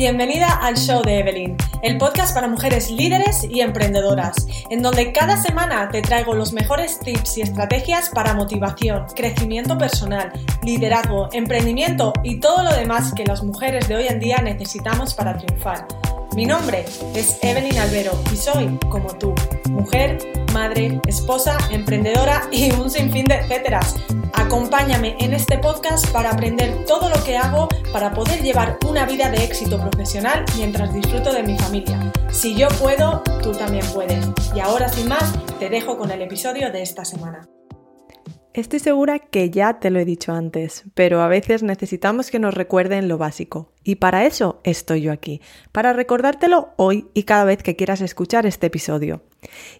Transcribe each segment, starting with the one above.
Bienvenida al show de Evelyn, el podcast para mujeres líderes y emprendedoras, en donde cada semana te traigo los mejores tips y estrategias para motivación, crecimiento personal, liderazgo, emprendimiento y todo lo demás que las mujeres de hoy en día necesitamos para triunfar. Mi nombre es Evelyn Albero y soy, como tú, mujer, madre, esposa, emprendedora y un sinfín de etcéteras Acompáñame en este podcast para aprender todo lo que hago para poder llevar una vida de éxito profesional mientras disfruto de mi familia. Si yo puedo, tú también puedes. Y ahora sin más, te dejo con el episodio de esta semana. Estoy segura que ya te lo he dicho antes, pero a veces necesitamos que nos recuerden lo básico. Y para eso estoy yo aquí, para recordártelo hoy y cada vez que quieras escuchar este episodio.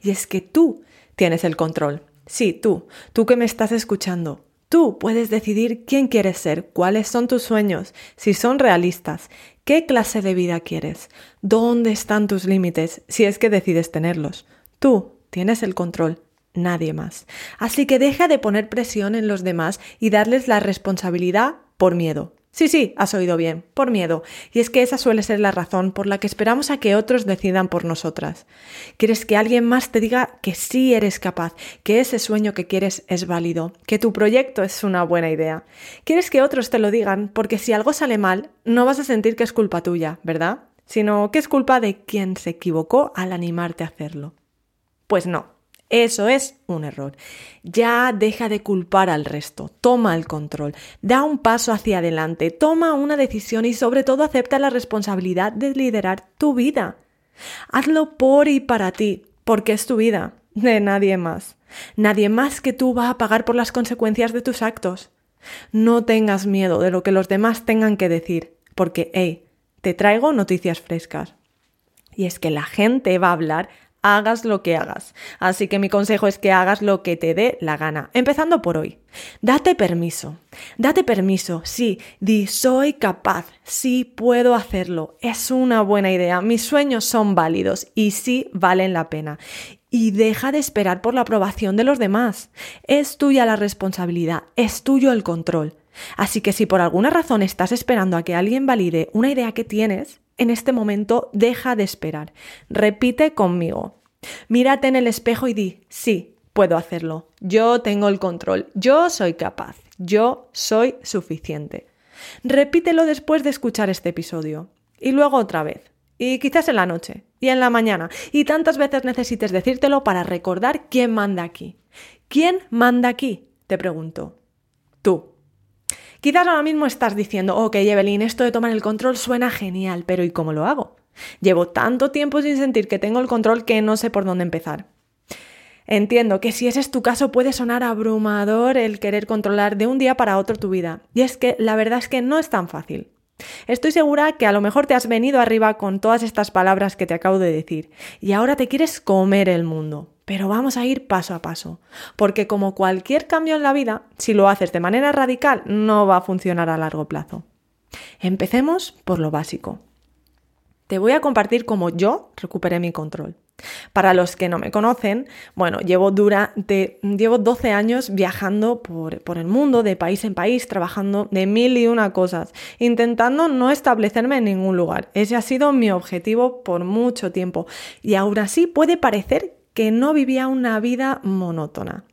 Y es que tú tienes el control. Sí, tú, tú que me estás escuchando. Tú puedes decidir quién quieres ser, cuáles son tus sueños, si son realistas, qué clase de vida quieres, dónde están tus límites, si es que decides tenerlos. Tú tienes el control, nadie más. Así que deja de poner presión en los demás y darles la responsabilidad por miedo. Sí, sí, has oído bien, por miedo. Y es que esa suele ser la razón por la que esperamos a que otros decidan por nosotras. Quieres que alguien más te diga que sí eres capaz, que ese sueño que quieres es válido, que tu proyecto es una buena idea. Quieres que otros te lo digan porque si algo sale mal, no vas a sentir que es culpa tuya, ¿verdad? Sino que es culpa de quien se equivocó al animarte a hacerlo. Pues no. Eso es un error. Ya deja de culpar al resto, toma el control, da un paso hacia adelante, toma una decisión y sobre todo acepta la responsabilidad de liderar tu vida. Hazlo por y para ti, porque es tu vida, de nadie más. Nadie más que tú va a pagar por las consecuencias de tus actos. No tengas miedo de lo que los demás tengan que decir, porque, hey, te traigo noticias frescas. Y es que la gente va a hablar hagas lo que hagas. Así que mi consejo es que hagas lo que te dé la gana, empezando por hoy. Date permiso, date permiso, sí, di soy capaz, sí puedo hacerlo, es una buena idea, mis sueños son válidos y sí valen la pena. Y deja de esperar por la aprobación de los demás. Es tuya la responsabilidad, es tuyo el control. Así que si por alguna razón estás esperando a que alguien valide una idea que tienes, en este momento deja de esperar. Repite conmigo. Mírate en el espejo y di, sí, puedo hacerlo. Yo tengo el control. Yo soy capaz. Yo soy suficiente. Repítelo después de escuchar este episodio. Y luego otra vez. Y quizás en la noche. Y en la mañana. Y tantas veces necesites decírtelo para recordar quién manda aquí. ¿Quién manda aquí? Te pregunto. Tú. Quizás ahora mismo estás diciendo, ok, Evelyn, esto de tomar el control suena genial, pero ¿y cómo lo hago? Llevo tanto tiempo sin sentir que tengo el control que no sé por dónde empezar. Entiendo que si ese es tu caso puede sonar abrumador el querer controlar de un día para otro tu vida. Y es que la verdad es que no es tan fácil. Estoy segura que a lo mejor te has venido arriba con todas estas palabras que te acabo de decir y ahora te quieres comer el mundo. Pero vamos a ir paso a paso, porque como cualquier cambio en la vida, si lo haces de manera radical, no va a funcionar a largo plazo. Empecemos por lo básico. Te voy a compartir cómo yo recuperé mi control. Para los que no me conocen, bueno, llevo, durante, llevo 12 años viajando por, por, el mundo, de país en país, trabajando de mil y una cosas, intentando no establecerme en ningún lugar. Ese ha sido mi objetivo por mucho tiempo. Y aún así puede parecer que no vivía una vida monótona.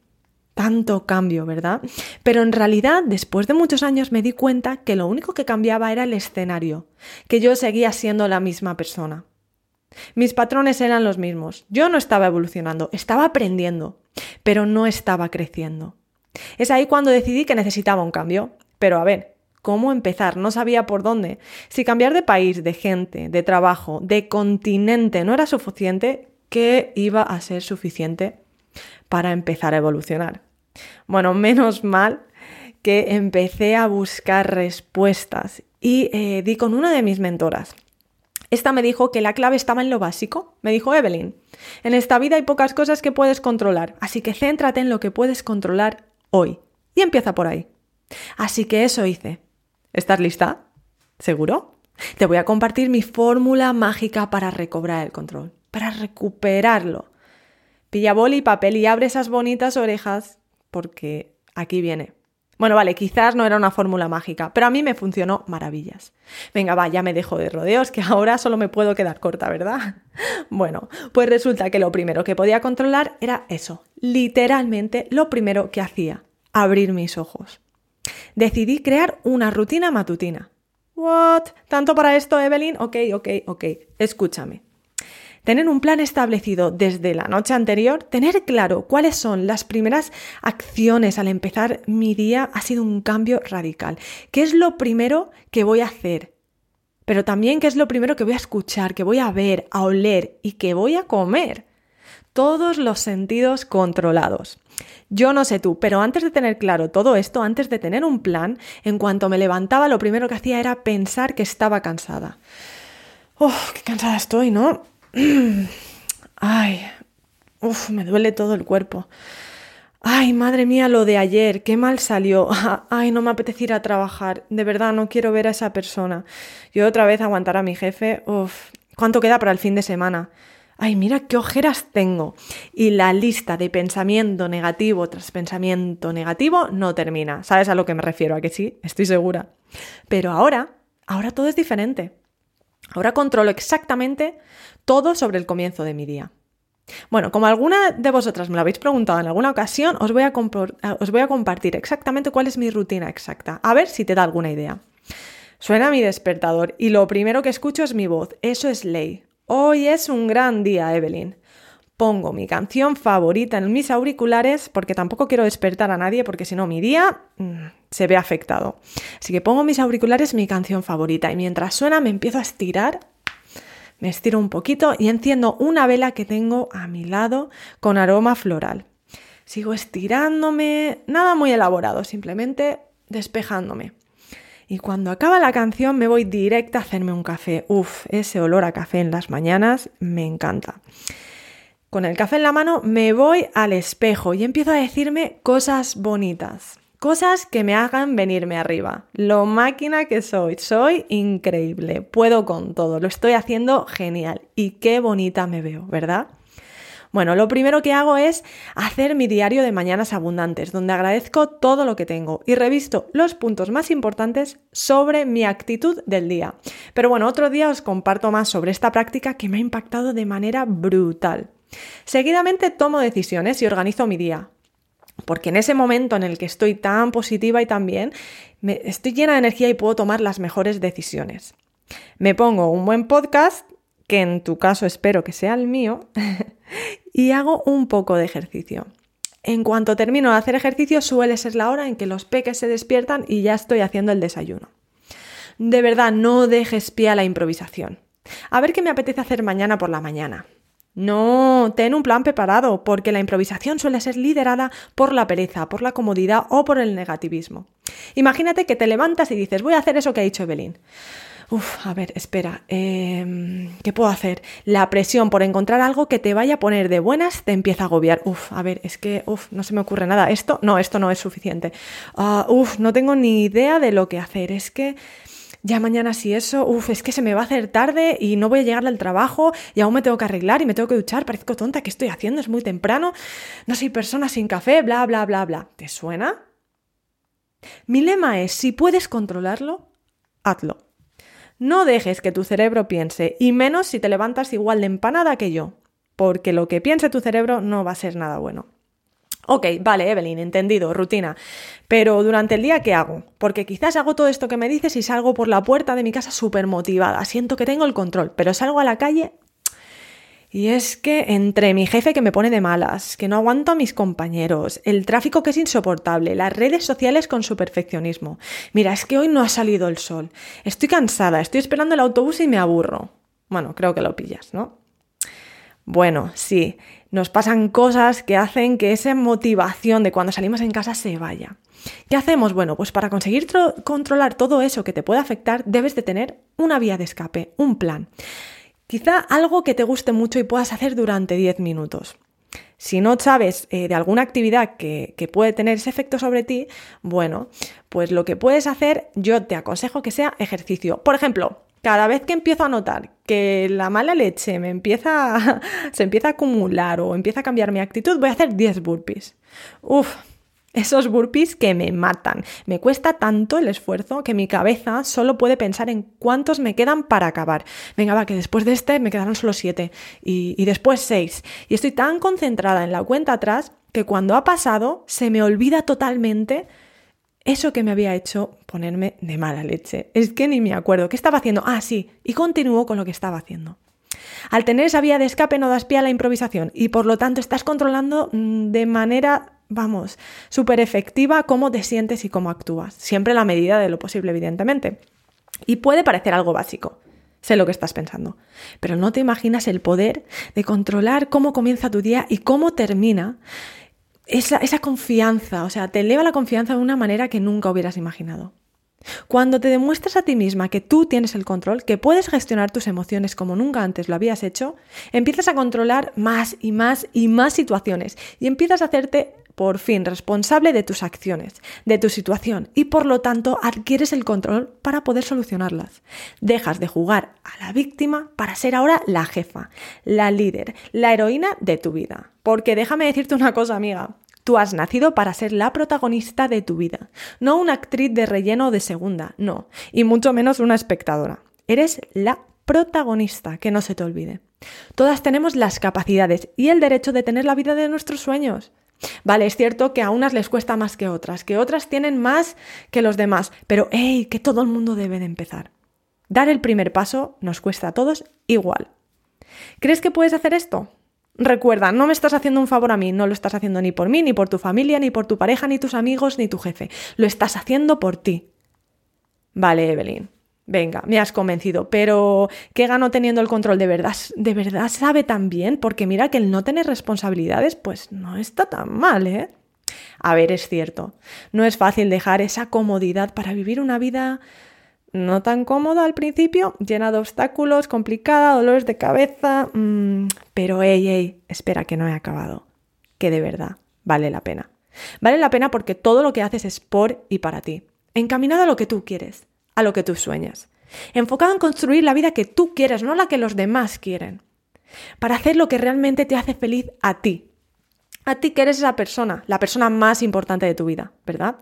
Tanto cambio, ¿verdad? Pero en realidad, después de muchos años me di cuenta que lo único que cambiaba era el escenario, que yo seguía siendo la misma persona. Mis patrones eran los mismos. Yo no estaba evolucionando, estaba aprendiendo, pero no estaba creciendo. Es ahí cuando decidí que necesitaba un cambio. Pero a ver, ¿cómo empezar? No sabía por dónde. Si cambiar de país, de gente, de trabajo, de continente no era suficiente, que iba a ser suficiente para empezar a evolucionar. Bueno, menos mal que empecé a buscar respuestas y eh, di con una de mis mentoras. Esta me dijo que la clave estaba en lo básico. Me dijo Evelyn, en esta vida hay pocas cosas que puedes controlar, así que céntrate en lo que puedes controlar hoy. Y empieza por ahí. Así que eso hice. ¿Estás lista? ¿Seguro? Te voy a compartir mi fórmula mágica para recobrar el control para recuperarlo. Pilla boli y papel y abre esas bonitas orejas porque aquí viene. Bueno, vale, quizás no era una fórmula mágica, pero a mí me funcionó maravillas. Venga, va, ya me dejo de rodeos, que ahora solo me puedo quedar corta, ¿verdad? Bueno, pues resulta que lo primero que podía controlar era eso, literalmente lo primero que hacía, abrir mis ojos. Decidí crear una rutina matutina. ¿What? ¿Tanto para esto, Evelyn? Ok, ok, ok. Escúchame. Tener un plan establecido desde la noche anterior, tener claro cuáles son las primeras acciones al empezar mi día ha sido un cambio radical. ¿Qué es lo primero que voy a hacer? Pero también qué es lo primero que voy a escuchar, que voy a ver, a oler y que voy a comer. Todos los sentidos controlados. Yo no sé tú, pero antes de tener claro todo esto, antes de tener un plan, en cuanto me levantaba, lo primero que hacía era pensar que estaba cansada. ¡Oh, qué cansada estoy, ¿no? Ay, uf, me duele todo el cuerpo. Ay, madre mía, lo de ayer, qué mal salió. Ay, no me apetece ir a trabajar. De verdad, no quiero ver a esa persona. Y otra vez aguantar a mi jefe. Uf, ¿cuánto queda para el fin de semana? Ay, mira qué ojeras tengo. Y la lista de pensamiento negativo tras pensamiento negativo no termina. ¿Sabes a lo que me refiero? A que sí, estoy segura. Pero ahora, ahora todo es diferente. Ahora controlo exactamente todo sobre el comienzo de mi día. Bueno, como alguna de vosotras me lo habéis preguntado en alguna ocasión, os voy, a os voy a compartir exactamente cuál es mi rutina exacta, a ver si te da alguna idea. Suena mi despertador y lo primero que escucho es mi voz. Eso es ley. Hoy es un gran día, Evelyn. Pongo mi canción favorita en mis auriculares porque tampoco quiero despertar a nadie porque si no mi día mm, se ve afectado. Así que pongo mis auriculares mi canción favorita y mientras suena me empiezo a estirar me estiro un poquito y enciendo una vela que tengo a mi lado con aroma floral. Sigo estirándome, nada muy elaborado, simplemente despejándome. Y cuando acaba la canción me voy directa a hacerme un café. Uf, ese olor a café en las mañanas me encanta. Con el café en la mano me voy al espejo y empiezo a decirme cosas bonitas. Cosas que me hagan venirme arriba. Lo máquina que soy. Soy increíble. Puedo con todo. Lo estoy haciendo genial. Y qué bonita me veo, ¿verdad? Bueno, lo primero que hago es hacer mi diario de mañanas abundantes, donde agradezco todo lo que tengo y revisto los puntos más importantes sobre mi actitud del día. Pero bueno, otro día os comparto más sobre esta práctica que me ha impactado de manera brutal. Seguidamente tomo decisiones y organizo mi día porque en ese momento en el que estoy tan positiva y tan bien, me, estoy llena de energía y puedo tomar las mejores decisiones. Me pongo un buen podcast, que en tu caso espero que sea el mío, y hago un poco de ejercicio. En cuanto termino de hacer ejercicio, suele ser la hora en que los peques se despiertan y ya estoy haciendo el desayuno. De verdad, no dejes pie a la improvisación. A ver qué me apetece hacer mañana por la mañana. No, ten un plan preparado, porque la improvisación suele ser liderada por la pereza, por la comodidad o por el negativismo. Imagínate que te levantas y dices, voy a hacer eso que ha dicho Evelyn. Uf, a ver, espera, em, ¿qué puedo hacer? La presión por encontrar algo que te vaya a poner de buenas te empieza a agobiar. Uf, a ver, es que, uf, no se me ocurre nada. Esto, no, esto no es suficiente. Uh, uf, no tengo ni idea de lo que hacer. Es que ya mañana si eso, uff, es que se me va a hacer tarde y no voy a llegar al trabajo y aún me tengo que arreglar y me tengo que duchar, parezco tonta, ¿qué estoy haciendo? Es muy temprano, no soy persona sin café, bla, bla, bla, bla. ¿Te suena? Mi lema es, si puedes controlarlo, hazlo. No dejes que tu cerebro piense, y menos si te levantas igual de empanada que yo, porque lo que piense tu cerebro no va a ser nada bueno. Ok, vale, Evelyn, entendido, rutina. Pero durante el día, ¿qué hago? Porque quizás hago todo esto que me dices y salgo por la puerta de mi casa súper motivada. Siento que tengo el control, pero salgo a la calle y es que entre mi jefe que me pone de malas, que no aguanto a mis compañeros, el tráfico que es insoportable, las redes sociales con su perfeccionismo. Mira, es que hoy no ha salido el sol. Estoy cansada, estoy esperando el autobús y me aburro. Bueno, creo que lo pillas, ¿no? Bueno, sí, nos pasan cosas que hacen que esa motivación de cuando salimos en casa se vaya. ¿Qué hacemos? Bueno, pues para conseguir controlar todo eso que te puede afectar, debes de tener una vía de escape, un plan. Quizá algo que te guste mucho y puedas hacer durante 10 minutos. Si no sabes eh, de alguna actividad que, que, puede tener ese efecto sobre ti, bueno, pues lo que puedes hacer, yo te aconsejo que sea ejercicio. Por ejemplo, cada vez que empiezo a notar que la mala leche me empieza, se empieza a acumular o empieza a cambiar mi actitud, voy a hacer 10 burpees. Uf, esos burpees que me matan. Me cuesta tanto el esfuerzo que mi cabeza solo puede pensar en cuántos me quedan para acabar. Venga, va, que después de este me quedaron solo 7 y, y después 6. Y estoy tan concentrada en la cuenta atrás que cuando ha pasado se me olvida totalmente eso que me había hecho ponerme de mala leche. Es que ni me acuerdo. ¿Qué estaba haciendo? Ah, sí. Y continúo con lo que estaba haciendo. Al tener esa vía de escape no das pie a la improvisación y por lo tanto estás controlando mm, de manera, vamos, súper efectiva cómo te sientes y cómo actúas. Siempre la medida de lo posible, evidentemente. Y puede parecer algo básico. Sé lo que estás pensando. Pero no te imaginas el poder de controlar cómo comienza tu día y cómo termina esa, esa confianza, o sea, te eleva la confianza de una manera que nunca hubieras imaginado. Cuando te demuestras a ti misma que tú tienes el control, que puedes gestionar tus emociones como nunca antes lo habías hecho, empiezas a controlar más y más y más situaciones y empiezas a hacerte por fin responsable de tus acciones, de tu situación y por lo tanto adquieres el control para poder solucionarlas. Dejas de jugar a la víctima para ser ahora la jefa, la líder, la heroína de tu vida. Porque déjame decirte una cosa, amiga. Tú has nacido para ser la protagonista de tu vida, no una actriz de relleno o de segunda, no, y mucho menos una espectadora. Eres la protagonista, que no se te olvide. Todas tenemos las capacidades y el derecho de tener la vida de nuestros sueños. Vale, es cierto que a unas les cuesta más que otras, que otras tienen más que los demás, pero ¡hey! que todo el mundo debe de empezar. Dar el primer paso nos cuesta a todos igual. ¿Crees que puedes hacer esto? Recuerda, no me estás haciendo un favor a mí, no lo estás haciendo ni por mí, ni por tu familia, ni por tu pareja, ni tus amigos, ni tu jefe. Lo estás haciendo por ti. Vale, Evelyn. Venga, me has convencido, pero ¿qué gano teniendo el control? ¿De verdad, de verdad sabe tan bien? Porque mira que el no tener responsabilidades, pues no está tan mal, ¿eh? A ver, es cierto, no es fácil dejar esa comodidad para vivir una vida no tan cómoda al principio, llena de obstáculos, complicada, dolores de cabeza, mm, pero hey, hey, espera que no he acabado, que de verdad vale la pena. Vale la pena porque todo lo que haces es por y para ti, encaminado a lo que tú quieres, a lo que tú sueñas, enfocado en construir la vida que tú quieres, no la que los demás quieren, para hacer lo que realmente te hace feliz a ti, a ti que eres esa persona, la persona más importante de tu vida, ¿verdad?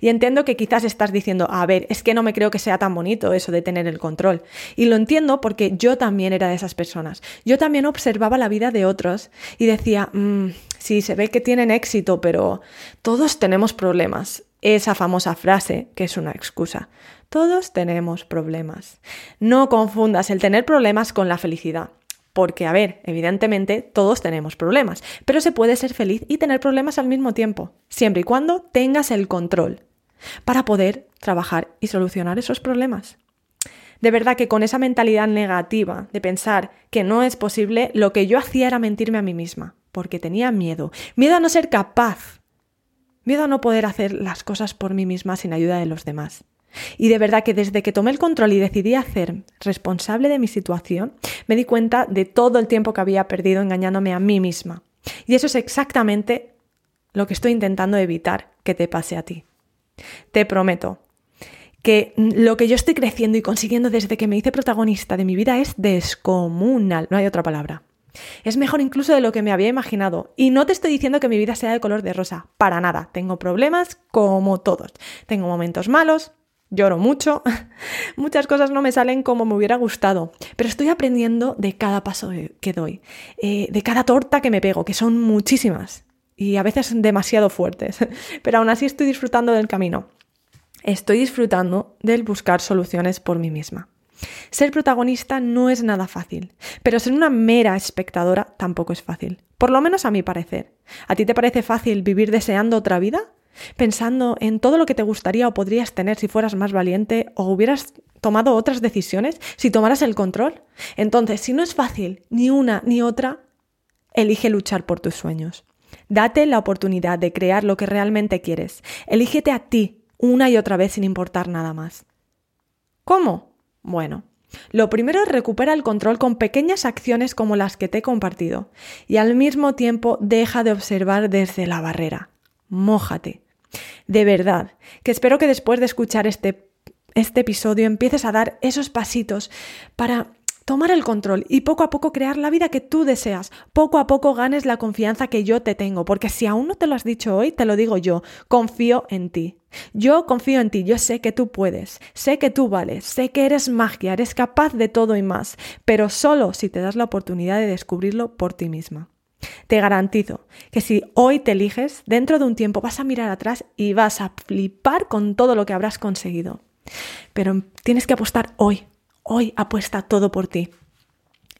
Y entiendo que quizás estás diciendo, a ver, es que no me creo que sea tan bonito eso de tener el control. Y lo entiendo porque yo también era de esas personas. Yo también observaba la vida de otros y decía, mmm, sí, se ve que tienen éxito, pero todos tenemos problemas. Esa famosa frase, que es una excusa. Todos tenemos problemas. No confundas el tener problemas con la felicidad. Porque, a ver, evidentemente todos tenemos problemas, pero se puede ser feliz y tener problemas al mismo tiempo, siempre y cuando tengas el control para poder trabajar y solucionar esos problemas. De verdad que con esa mentalidad negativa de pensar que no es posible, lo que yo hacía era mentirme a mí misma, porque tenía miedo, miedo a no ser capaz, miedo a no poder hacer las cosas por mí misma sin ayuda de los demás. Y de verdad que desde que tomé el control y decidí hacer responsable de mi situación, me di cuenta de todo el tiempo que había perdido engañándome a mí misma. Y eso es exactamente lo que estoy intentando evitar que te pase a ti. Te prometo que lo que yo estoy creciendo y consiguiendo desde que me hice protagonista de mi vida es descomunal, no hay otra palabra. Es mejor incluso de lo que me había imaginado. Y no te estoy diciendo que mi vida sea de color de rosa, para nada. Tengo problemas como todos. Tengo momentos malos, lloro mucho, muchas cosas no me salen como me hubiera gustado, pero estoy aprendiendo de cada paso que doy, eh, de cada torta que me pego, que son muchísimas y a veces demasiado fuertes, pero aún así estoy disfrutando del camino. Estoy disfrutando del buscar soluciones por mí misma. Ser protagonista no es nada fácil, pero ser una mera espectadora tampoco es fácil, por lo menos a mi parecer. ¿A ti te parece fácil vivir deseando otra vida? Pensando en todo lo que te gustaría o podrías tener si fueras más valiente o hubieras tomado otras decisiones, si tomaras el control. Entonces, si no es fácil ni una ni otra, elige luchar por tus sueños. Date la oportunidad de crear lo que realmente quieres. Elígete a ti una y otra vez sin importar nada más. ¿Cómo? Bueno, lo primero es recupera el control con pequeñas acciones como las que te he compartido y al mismo tiempo deja de observar desde la barrera mójate. De verdad, que espero que después de escuchar este este episodio empieces a dar esos pasitos para tomar el control y poco a poco crear la vida que tú deseas. Poco a poco ganes la confianza que yo te tengo, porque si aún no te lo has dicho hoy, te lo digo yo, confío en ti. Yo confío en ti, yo sé que tú puedes, sé que tú vales, sé que eres magia, eres capaz de todo y más, pero solo si te das la oportunidad de descubrirlo por ti misma. Te garantizo que si hoy te eliges, dentro de un tiempo vas a mirar atrás y vas a flipar con todo lo que habrás conseguido. Pero tienes que apostar hoy, Hoy apuesta todo por ti.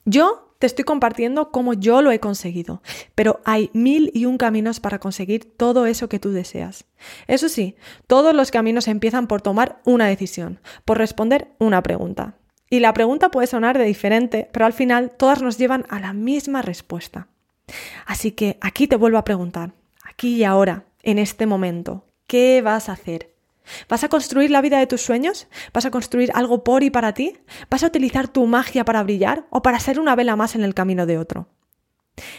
Yo te estoy compartiendo cómo yo lo he conseguido, pero hay mil y un caminos para conseguir todo eso que tú deseas. Eso sí, todos los caminos empiezan por tomar una decisión, por responder una pregunta. Y la pregunta puede sonar de diferente, pero al final todas nos llevan a la misma respuesta. Así que aquí te vuelvo a preguntar, aquí y ahora, en este momento, ¿qué vas a hacer? ¿Vas a construir la vida de tus sueños? ¿Vas a construir algo por y para ti? ¿Vas a utilizar tu magia para brillar o para ser una vela más en el camino de otro?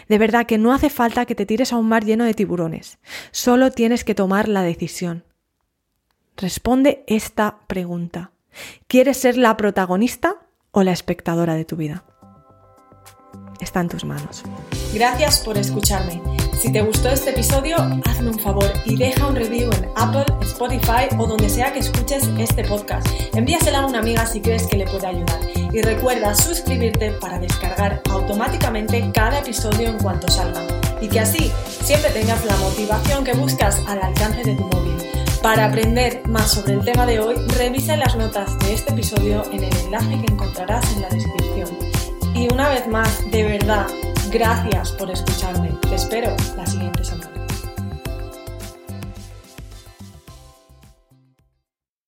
De verdad que no hace falta que te tires a un mar lleno de tiburones. Solo tienes que tomar la decisión. Responde esta pregunta. ¿Quieres ser la protagonista o la espectadora de tu vida? Está en tus manos. Gracias por escucharme. Si te gustó este episodio, hazme un favor y deja un review en Apple, Spotify o donde sea que escuches este podcast. Envíasela a una amiga si crees que le puede ayudar. Y recuerda suscribirte para descargar automáticamente cada episodio en cuanto salga. Y que así siempre tengas la motivación que buscas al alcance de tu móvil. Para aprender más sobre el tema de hoy, revisa las notas de este episodio en el enlace que encontrarás en la descripción. Y una vez más, de verdad, Gracias por escucharme. Te espero la siguiente semana.